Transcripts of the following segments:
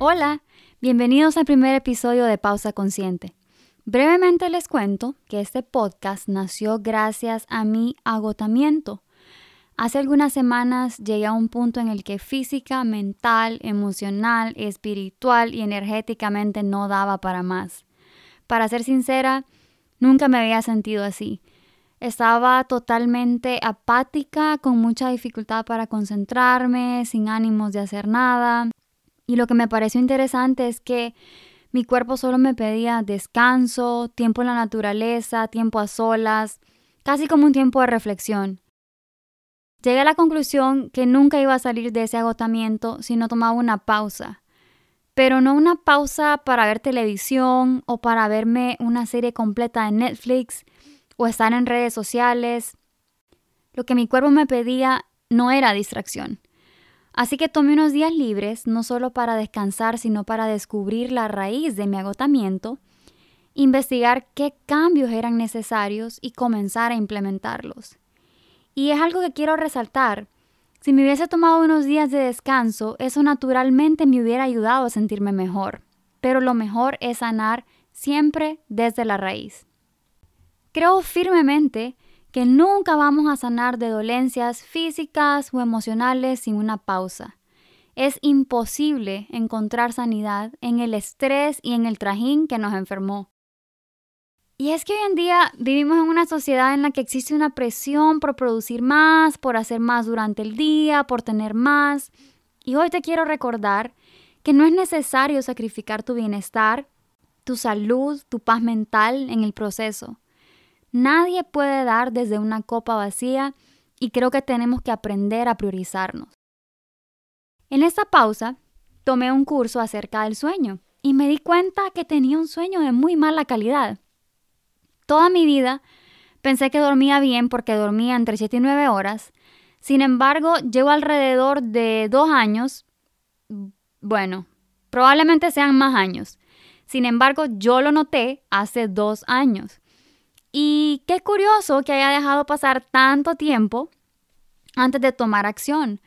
Hola, bienvenidos al primer episodio de Pausa Consciente. Brevemente les cuento que este podcast nació gracias a mi agotamiento. Hace algunas semanas llegué a un punto en el que física, mental, emocional, espiritual y energéticamente no daba para más. Para ser sincera, nunca me había sentido así. Estaba totalmente apática, con mucha dificultad para concentrarme, sin ánimos de hacer nada. Y lo que me pareció interesante es que mi cuerpo solo me pedía descanso, tiempo en la naturaleza, tiempo a solas, casi como un tiempo de reflexión. Llegué a la conclusión que nunca iba a salir de ese agotamiento si no tomaba una pausa. Pero no una pausa para ver televisión o para verme una serie completa de Netflix o estar en redes sociales. Lo que mi cuerpo me pedía no era distracción. Así que tomé unos días libres, no solo para descansar, sino para descubrir la raíz de mi agotamiento, investigar qué cambios eran necesarios y comenzar a implementarlos. Y es algo que quiero resaltar. Si me hubiese tomado unos días de descanso, eso naturalmente me hubiera ayudado a sentirme mejor. Pero lo mejor es sanar siempre desde la raíz. Creo firmemente que nunca vamos a sanar de dolencias físicas o emocionales sin una pausa. Es imposible encontrar sanidad en el estrés y en el trajín que nos enfermó. Y es que hoy en día vivimos en una sociedad en la que existe una presión por producir más, por hacer más durante el día, por tener más. Y hoy te quiero recordar que no es necesario sacrificar tu bienestar, tu salud, tu paz mental en el proceso. Nadie puede dar desde una copa vacía y creo que tenemos que aprender a priorizarnos. En esta pausa, tomé un curso acerca del sueño y me di cuenta que tenía un sueño de muy mala calidad. Toda mi vida pensé que dormía bien porque dormía entre 7 y 9 horas. Sin embargo, llevo alrededor de dos años, bueno, probablemente sean más años. Sin embargo, yo lo noté hace dos años. Y qué curioso que haya dejado pasar tanto tiempo antes de tomar acción,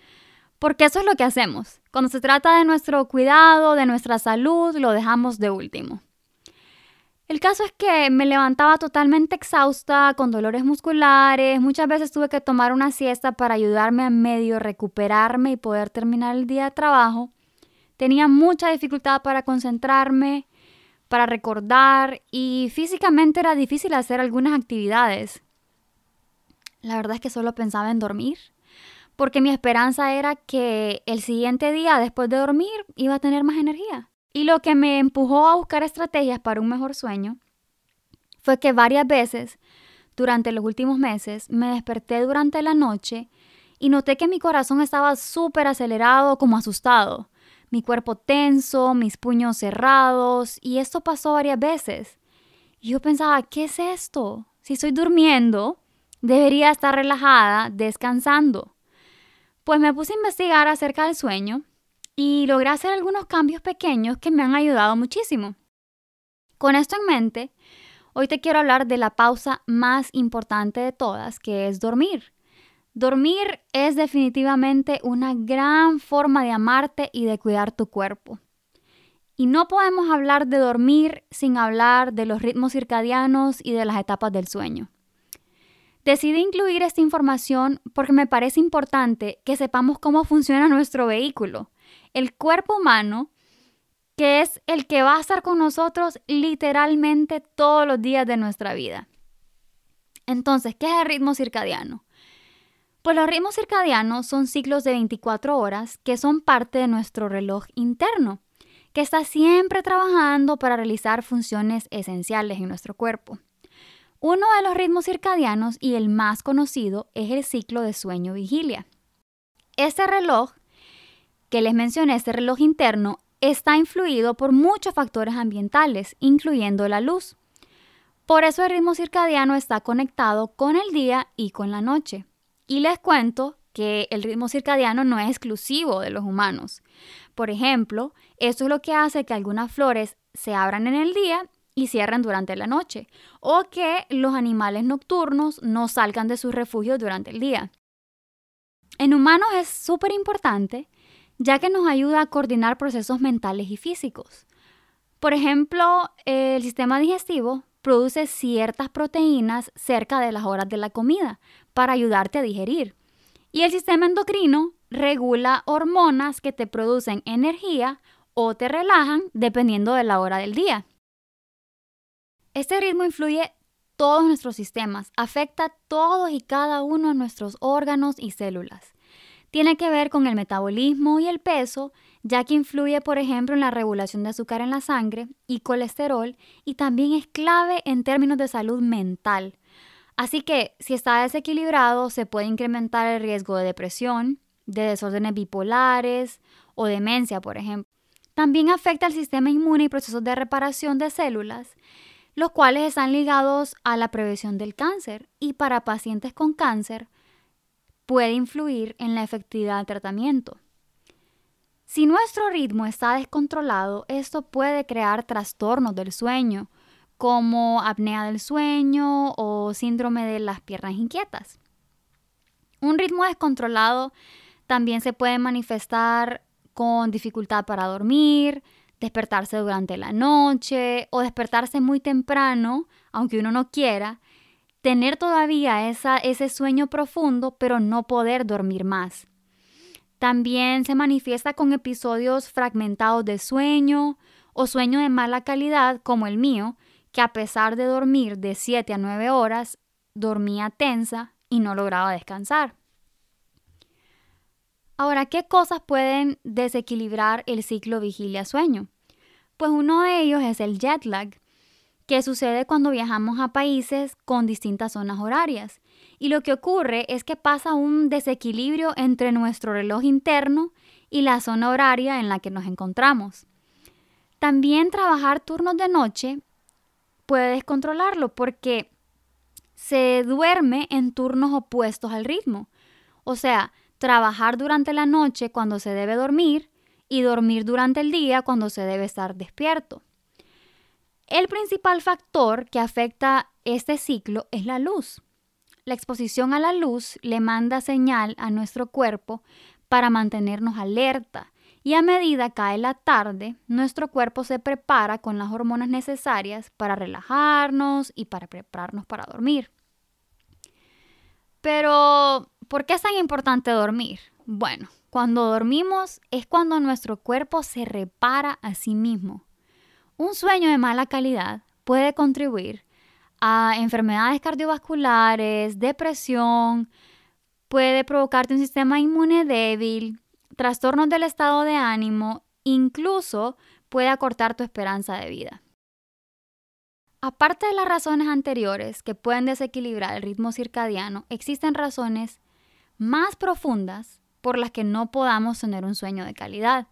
porque eso es lo que hacemos. Cuando se trata de nuestro cuidado, de nuestra salud, lo dejamos de último. El caso es que me levantaba totalmente exhausta, con dolores musculares, muchas veces tuve que tomar una siesta para ayudarme a medio recuperarme y poder terminar el día de trabajo. Tenía mucha dificultad para concentrarme, para recordar y físicamente era difícil hacer algunas actividades. La verdad es que solo pensaba en dormir, porque mi esperanza era que el siguiente día después de dormir iba a tener más energía. Y lo que me empujó a buscar estrategias para un mejor sueño fue que varias veces durante los últimos meses me desperté durante la noche y noté que mi corazón estaba súper acelerado como asustado mi cuerpo tenso, mis puños cerrados, y esto pasó varias veces. Yo pensaba, ¿qué es esto? Si estoy durmiendo, debería estar relajada, descansando. Pues me puse a investigar acerca del sueño y logré hacer algunos cambios pequeños que me han ayudado muchísimo. Con esto en mente, hoy te quiero hablar de la pausa más importante de todas, que es dormir. Dormir es definitivamente una gran forma de amarte y de cuidar tu cuerpo. Y no podemos hablar de dormir sin hablar de los ritmos circadianos y de las etapas del sueño. Decidí incluir esta información porque me parece importante que sepamos cómo funciona nuestro vehículo, el cuerpo humano, que es el que va a estar con nosotros literalmente todos los días de nuestra vida. Entonces, ¿qué es el ritmo circadiano? Pues los ritmos circadianos son ciclos de 24 horas que son parte de nuestro reloj interno, que está siempre trabajando para realizar funciones esenciales en nuestro cuerpo. Uno de los ritmos circadianos y el más conocido es el ciclo de sueño-vigilia. Este reloj que les mencioné, este reloj interno, está influido por muchos factores ambientales, incluyendo la luz. Por eso el ritmo circadiano está conectado con el día y con la noche. Y les cuento que el ritmo circadiano no es exclusivo de los humanos. Por ejemplo, esto es lo que hace que algunas flores se abran en el día y cierren durante la noche, o que los animales nocturnos no salgan de sus refugios durante el día. En humanos es súper importante ya que nos ayuda a coordinar procesos mentales y físicos. Por ejemplo, el sistema digestivo produce ciertas proteínas cerca de las horas de la comida para ayudarte a digerir. Y el sistema endocrino regula hormonas que te producen energía o te relajan dependiendo de la hora del día. Este ritmo influye todos nuestros sistemas, afecta todos y cada uno de nuestros órganos y células. Tiene que ver con el metabolismo y el peso, ya que influye, por ejemplo, en la regulación de azúcar en la sangre y colesterol, y también es clave en términos de salud mental. Así que si está desequilibrado, se puede incrementar el riesgo de depresión, de desórdenes bipolares o demencia, por ejemplo. También afecta al sistema inmune y procesos de reparación de células, los cuales están ligados a la prevención del cáncer. Y para pacientes con cáncer, puede influir en la efectividad del tratamiento. Si nuestro ritmo está descontrolado, esto puede crear trastornos del sueño, como apnea del sueño o síndrome de las piernas inquietas. Un ritmo descontrolado también se puede manifestar con dificultad para dormir, despertarse durante la noche o despertarse muy temprano, aunque uno no quiera, tener todavía ese sueño profundo, pero no poder dormir más. También se manifiesta con episodios fragmentados de sueño o sueño de mala calidad, como el mío, que a pesar de dormir de 7 a 9 horas, dormía tensa y no lograba descansar. Ahora, ¿qué cosas pueden desequilibrar el ciclo vigilia-sueño? Pues uno de ellos es el jet lag, que sucede cuando viajamos a países con distintas zonas horarias. Y lo que ocurre es que pasa un desequilibrio entre nuestro reloj interno y la zona horaria en la que nos encontramos. También trabajar turnos de noche puede descontrolarlo porque se duerme en turnos opuestos al ritmo. O sea, trabajar durante la noche cuando se debe dormir y dormir durante el día cuando se debe estar despierto. El principal factor que afecta este ciclo es la luz. La exposición a la luz le manda señal a nuestro cuerpo para mantenernos alerta y a medida cae la tarde, nuestro cuerpo se prepara con las hormonas necesarias para relajarnos y para prepararnos para dormir. Pero, ¿por qué es tan importante dormir? Bueno, cuando dormimos es cuando nuestro cuerpo se repara a sí mismo un sueño de mala calidad puede contribuir a enfermedades cardiovasculares, depresión, puede provocarte un sistema inmune débil, trastornos del estado de ánimo, incluso puede acortar tu esperanza de vida. Aparte de las razones anteriores que pueden desequilibrar el ritmo circadiano, existen razones más profundas por las que no podamos tener un sueño de calidad.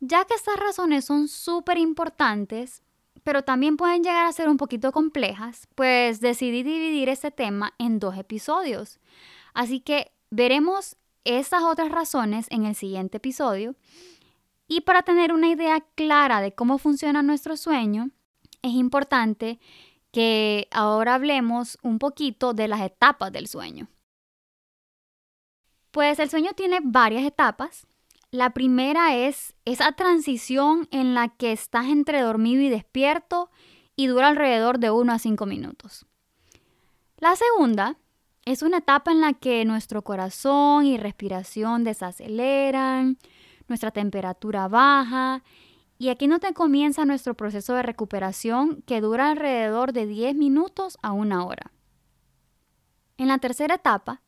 Ya que estas razones son súper importantes, pero también pueden llegar a ser un poquito complejas, pues decidí dividir este tema en dos episodios. Así que veremos estas otras razones en el siguiente episodio. Y para tener una idea clara de cómo funciona nuestro sueño, es importante que ahora hablemos un poquito de las etapas del sueño. Pues el sueño tiene varias etapas la primera es esa transición en la que estás entre dormido y despierto y dura alrededor de 1 a 5 minutos. La segunda es una etapa en la que nuestro corazón y respiración desaceleran, nuestra temperatura baja y aquí no te comienza nuestro proceso de recuperación que dura alrededor de 10 minutos a una hora. En la tercera etapa,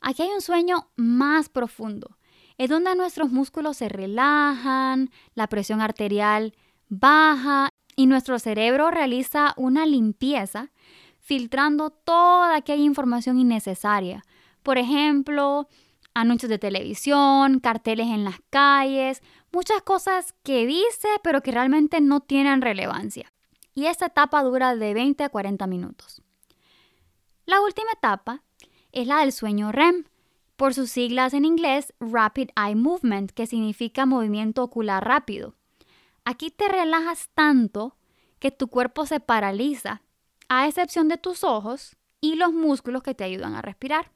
aquí hay un sueño más profundo es donde nuestros músculos se relajan, la presión arterial baja y nuestro cerebro realiza una limpieza filtrando toda aquella información innecesaria. Por ejemplo, anuncios de televisión, carteles en las calles, muchas cosas que dice pero que realmente no tienen relevancia. Y esta etapa dura de 20 a 40 minutos. La última etapa es la del sueño REM, por sus siglas en inglés Rapid Eye Movement, que significa movimiento ocular rápido. Aquí te relajas tanto que tu cuerpo se paraliza, a excepción de tus ojos y los músculos que te ayudan a respirar.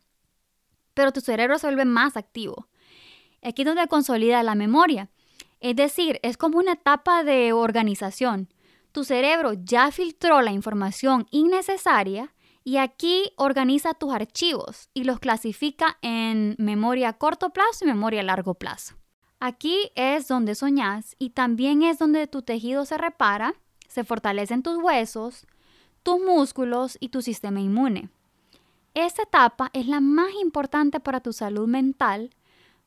Pero tu cerebro se vuelve más activo. Aquí es donde consolida la memoria. Es decir, es como una etapa de organización. Tu cerebro ya filtró la información innecesaria y aquí organiza tus archivos y los clasifica en memoria a corto plazo y memoria a largo plazo. Aquí es donde soñas y también es donde tu tejido se repara, se fortalecen tus huesos, tus músculos y tu sistema inmune. Esta etapa es la más importante para tu salud mental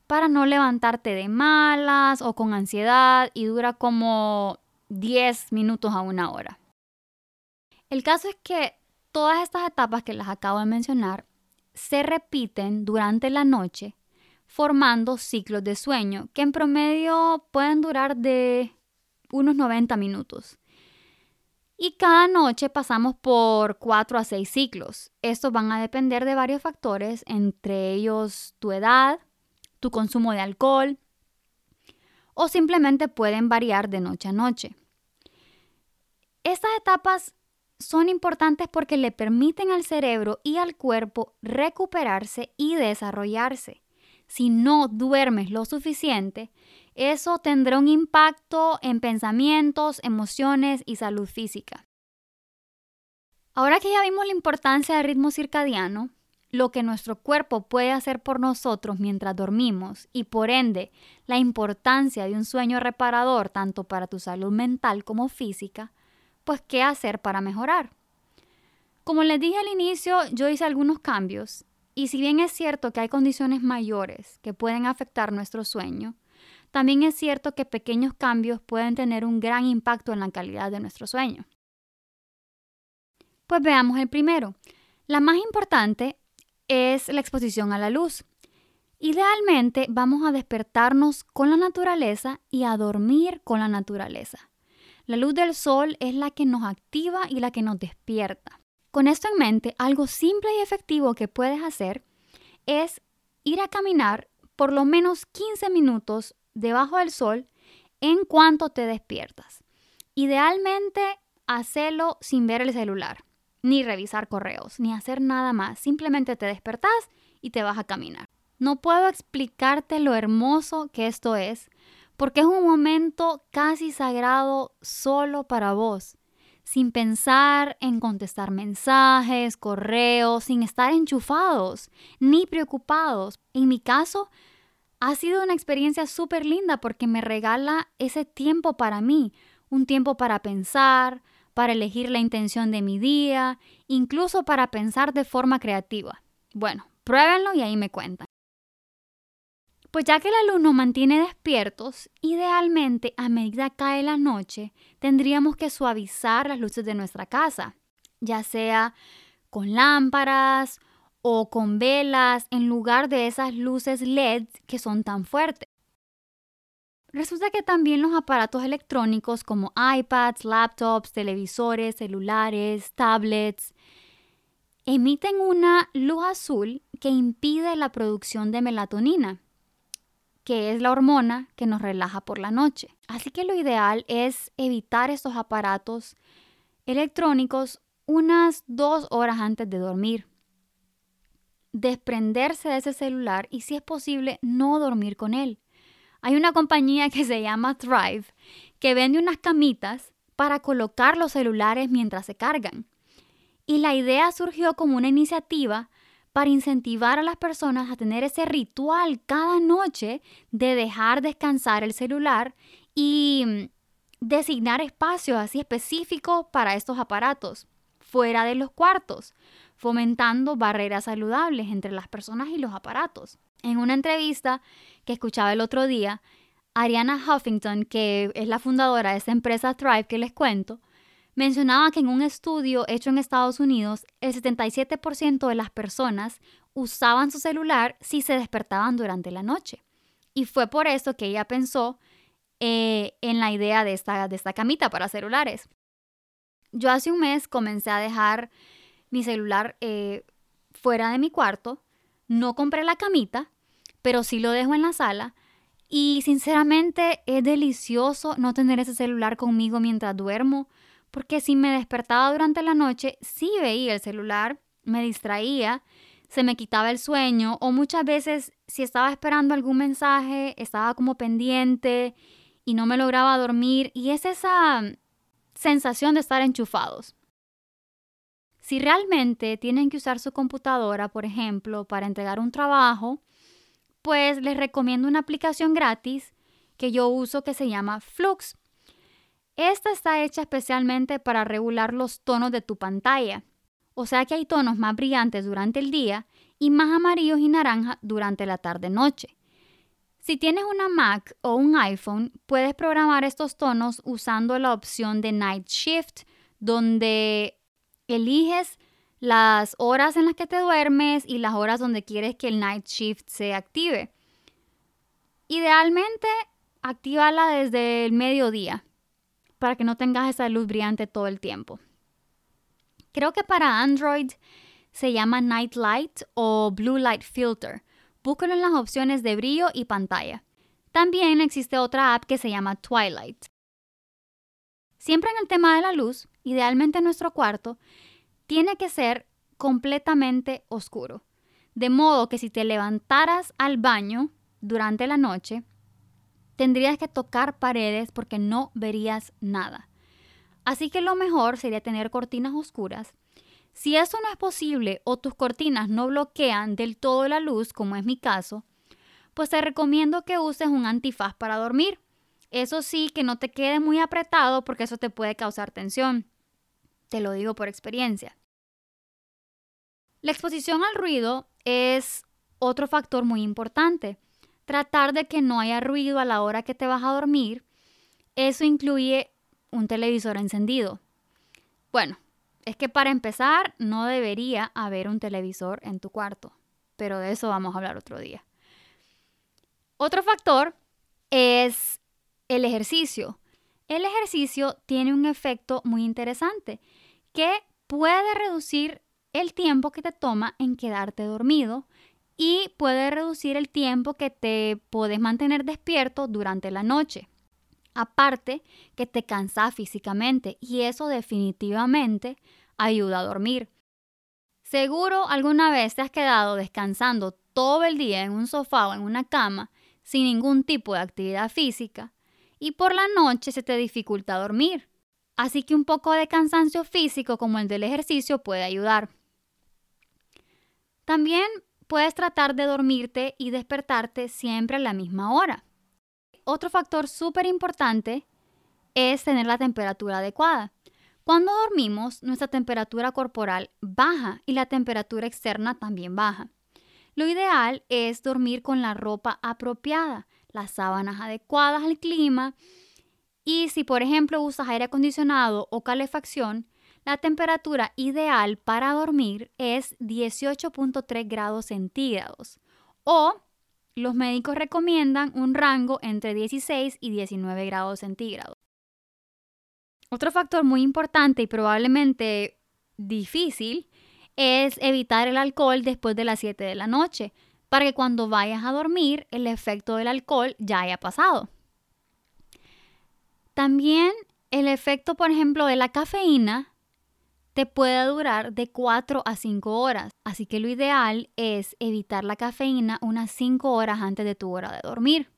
para no levantarte de malas o con ansiedad y dura como 10 minutos a una hora. El caso es que Todas estas etapas que las acabo de mencionar se repiten durante la noche formando ciclos de sueño que en promedio pueden durar de unos 90 minutos. Y cada noche pasamos por 4 a 6 ciclos. Estos van a depender de varios factores, entre ellos tu edad, tu consumo de alcohol o simplemente pueden variar de noche a noche. Estas etapas son importantes porque le permiten al cerebro y al cuerpo recuperarse y desarrollarse. Si no duermes lo suficiente, eso tendrá un impacto en pensamientos, emociones y salud física. Ahora que ya vimos la importancia del ritmo circadiano, lo que nuestro cuerpo puede hacer por nosotros mientras dormimos y por ende la importancia de un sueño reparador tanto para tu salud mental como física, pues qué hacer para mejorar. Como les dije al inicio, yo hice algunos cambios y si bien es cierto que hay condiciones mayores que pueden afectar nuestro sueño, también es cierto que pequeños cambios pueden tener un gran impacto en la calidad de nuestro sueño. Pues veamos el primero. La más importante es la exposición a la luz. Idealmente vamos a despertarnos con la naturaleza y a dormir con la naturaleza. La luz del sol es la que nos activa y la que nos despierta. Con esto en mente, algo simple y efectivo que puedes hacer es ir a caminar por lo menos 15 minutos debajo del sol en cuanto te despiertas. Idealmente, hacerlo sin ver el celular, ni revisar correos, ni hacer nada más. Simplemente te despertas y te vas a caminar. No puedo explicarte lo hermoso que esto es, porque es un momento casi sagrado solo para vos, sin pensar en contestar mensajes, correos, sin estar enchufados ni preocupados. En mi caso, ha sido una experiencia súper linda porque me regala ese tiempo para mí, un tiempo para pensar, para elegir la intención de mi día, incluso para pensar de forma creativa. Bueno, pruébenlo y ahí me cuentan. Pues ya que la luz nos mantiene despiertos, idealmente a medida cae la noche, tendríamos que suavizar las luces de nuestra casa, ya sea con lámparas o con velas en lugar de esas luces LED que son tan fuertes. Resulta que también los aparatos electrónicos como iPads, laptops, televisores, celulares, tablets, emiten una luz azul que impide la producción de melatonina que es la hormona que nos relaja por la noche. Así que lo ideal es evitar estos aparatos electrónicos unas dos horas antes de dormir. Desprenderse de ese celular y si es posible no dormir con él. Hay una compañía que se llama Thrive que vende unas camitas para colocar los celulares mientras se cargan. Y la idea surgió como una iniciativa para incentivar a las personas a tener ese ritual cada noche de dejar descansar el celular y mm, designar espacios así específicos para estos aparatos fuera de los cuartos, fomentando barreras saludables entre las personas y los aparatos. En una entrevista que escuchaba el otro día, Ariana Huffington, que es la fundadora de esta empresa Thrive que les cuento, mencionaba que en un estudio hecho en Estados Unidos, el 77% de las personas usaban su celular si se despertaban durante la noche. Y fue por eso que ella pensó eh, en la idea de esta, de esta camita para celulares. Yo hace un mes comencé a dejar mi celular eh, fuera de mi cuarto. No compré la camita, pero sí lo dejo en la sala. Y sinceramente es delicioso no tener ese celular conmigo mientras duermo, porque si me despertaba durante la noche, sí veía el celular, me distraía se me quitaba el sueño o muchas veces si estaba esperando algún mensaje, estaba como pendiente y no me lograba dormir y es esa sensación de estar enchufados. Si realmente tienen que usar su computadora, por ejemplo, para entregar un trabajo, pues les recomiendo una aplicación gratis que yo uso que se llama Flux. Esta está hecha especialmente para regular los tonos de tu pantalla. O sea que hay tonos más brillantes durante el día y más amarillos y naranja durante la tarde-noche. Si tienes una Mac o un iPhone, puedes programar estos tonos usando la opción de Night Shift, donde eliges las horas en las que te duermes y las horas donde quieres que el Night Shift se active. Idealmente, actívala desde el mediodía para que no tengas esa luz brillante todo el tiempo. Creo que para Android se llama Night Light o Blue Light Filter. Búscalo en las opciones de brillo y pantalla. También existe otra app que se llama Twilight. Siempre en el tema de la luz, idealmente nuestro cuarto tiene que ser completamente oscuro. De modo que si te levantaras al baño durante la noche, tendrías que tocar paredes porque no verías nada. Así que lo mejor sería tener cortinas oscuras. Si eso no es posible o tus cortinas no bloquean del todo la luz, como es mi caso, pues te recomiendo que uses un antifaz para dormir. Eso sí, que no te quede muy apretado porque eso te puede causar tensión. Te lo digo por experiencia. La exposición al ruido es otro factor muy importante. Tratar de que no haya ruido a la hora que te vas a dormir. Eso incluye un televisor encendido. Bueno, es que para empezar no debería haber un televisor en tu cuarto, pero de eso vamos a hablar otro día. Otro factor es el ejercicio. El ejercicio tiene un efecto muy interesante que puede reducir el tiempo que te toma en quedarte dormido y puede reducir el tiempo que te puedes mantener despierto durante la noche. Aparte que te cansa físicamente y eso definitivamente ayuda a dormir. Seguro alguna vez te has quedado descansando todo el día en un sofá o en una cama sin ningún tipo de actividad física y por la noche se te dificulta dormir. Así que un poco de cansancio físico como el del ejercicio puede ayudar. También puedes tratar de dormirte y despertarte siempre a la misma hora otro factor súper importante es tener la temperatura adecuada. Cuando dormimos, nuestra temperatura corporal baja y la temperatura externa también baja. Lo ideal es dormir con la ropa apropiada, las sábanas adecuadas al clima y si por ejemplo usas aire acondicionado o calefacción, la temperatura ideal para dormir es 18.3 grados centígrados o los médicos recomiendan un rango entre 16 y 19 grados centígrados. Otro factor muy importante y probablemente difícil es evitar el alcohol después de las 7 de la noche, para que cuando vayas a dormir el efecto del alcohol ya haya pasado. También el efecto, por ejemplo, de la cafeína te puede durar de 4 a 5 horas. Así que lo ideal es evitar la cafeína unas 5 horas antes de tu hora de dormir.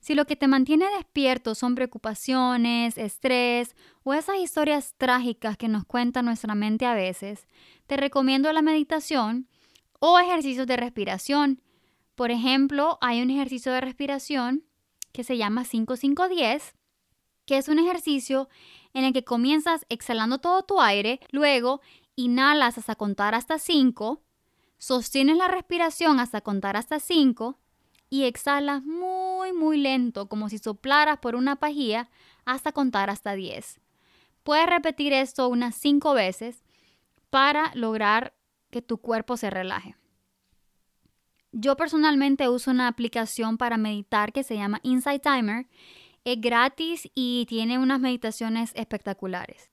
Si lo que te mantiene despierto son preocupaciones, estrés o esas historias trágicas que nos cuenta nuestra mente a veces, te recomiendo la meditación o ejercicios de respiración. Por ejemplo, hay un ejercicio de respiración que se llama 5510, que es un ejercicio en el que comienzas exhalando todo tu aire, luego inhalas hasta contar hasta 5, sostienes la respiración hasta contar hasta 5 y exhalas muy muy lento como si soplaras por una pajilla hasta contar hasta 10. Puedes repetir esto unas cinco veces para lograr que tu cuerpo se relaje. Yo personalmente uso una aplicación para meditar que se llama Insight Timer. Es gratis y tiene unas meditaciones espectaculares.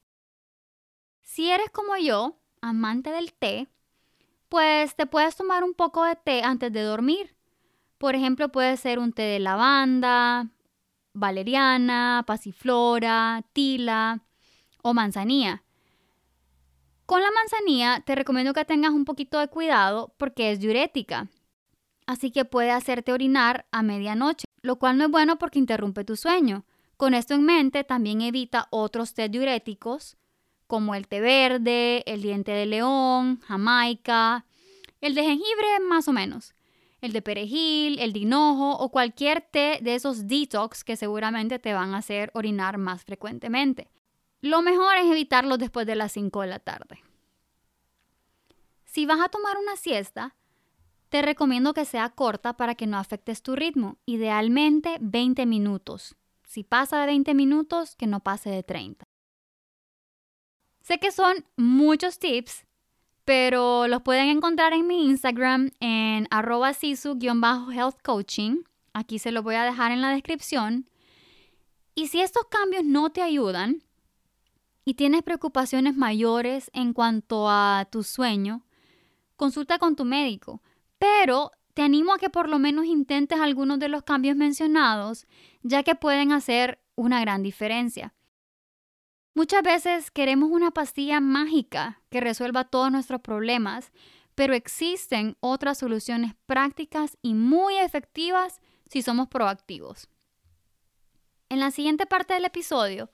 Si eres como yo, amante del té, pues te puedes tomar un poco de té antes de dormir. Por ejemplo, puede ser un té de lavanda, valeriana, pasiflora, tila o manzanilla. Con la manzanilla te recomiendo que tengas un poquito de cuidado porque es diurética. Así que puede hacerte orinar a medianoche, lo cual no es bueno porque interrumpe tu sueño. Con esto en mente, también evita otros té diuréticos como el té verde, el diente de león, jamaica, el de jengibre más o menos, el de perejil, el de hinojo o cualquier té de esos detox que seguramente te van a hacer orinar más frecuentemente. Lo mejor es evitarlos después de las 5 de la tarde. Si vas a tomar una siesta, te recomiendo que sea corta para que no afectes tu ritmo, idealmente 20 minutos. Si pasa de 20 minutos, que no pase de 30. Sé que son muchos tips, pero los pueden encontrar en mi Instagram en arroba sisu-health coaching. Aquí se los voy a dejar en la descripción. Y si estos cambios no te ayudan y tienes preocupaciones mayores en cuanto a tu sueño, consulta con tu médico. Pero te animo a que por lo menos intentes algunos de los cambios mencionados, ya que pueden hacer una gran diferencia. Muchas veces queremos una pastilla mágica que resuelva todos nuestros problemas, pero existen otras soluciones prácticas y muy efectivas si somos proactivos. En la siguiente parte del episodio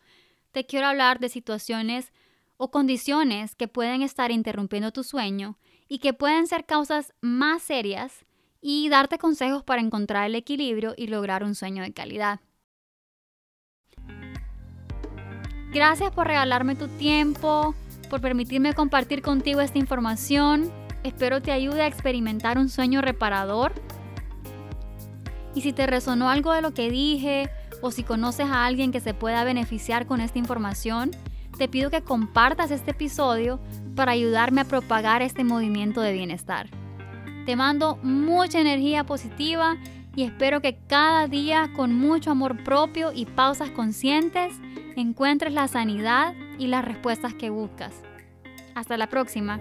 te quiero hablar de situaciones o condiciones que pueden estar interrumpiendo tu sueño y que pueden ser causas más serias y darte consejos para encontrar el equilibrio y lograr un sueño de calidad. Gracias por regalarme tu tiempo, por permitirme compartir contigo esta información. Espero te ayude a experimentar un sueño reparador. Y si te resonó algo de lo que dije o si conoces a alguien que se pueda beneficiar con esta información, te pido que compartas este episodio para ayudarme a propagar este movimiento de bienestar. Te mando mucha energía positiva y espero que cada día con mucho amor propio y pausas conscientes encuentres la sanidad y las respuestas que buscas. Hasta la próxima.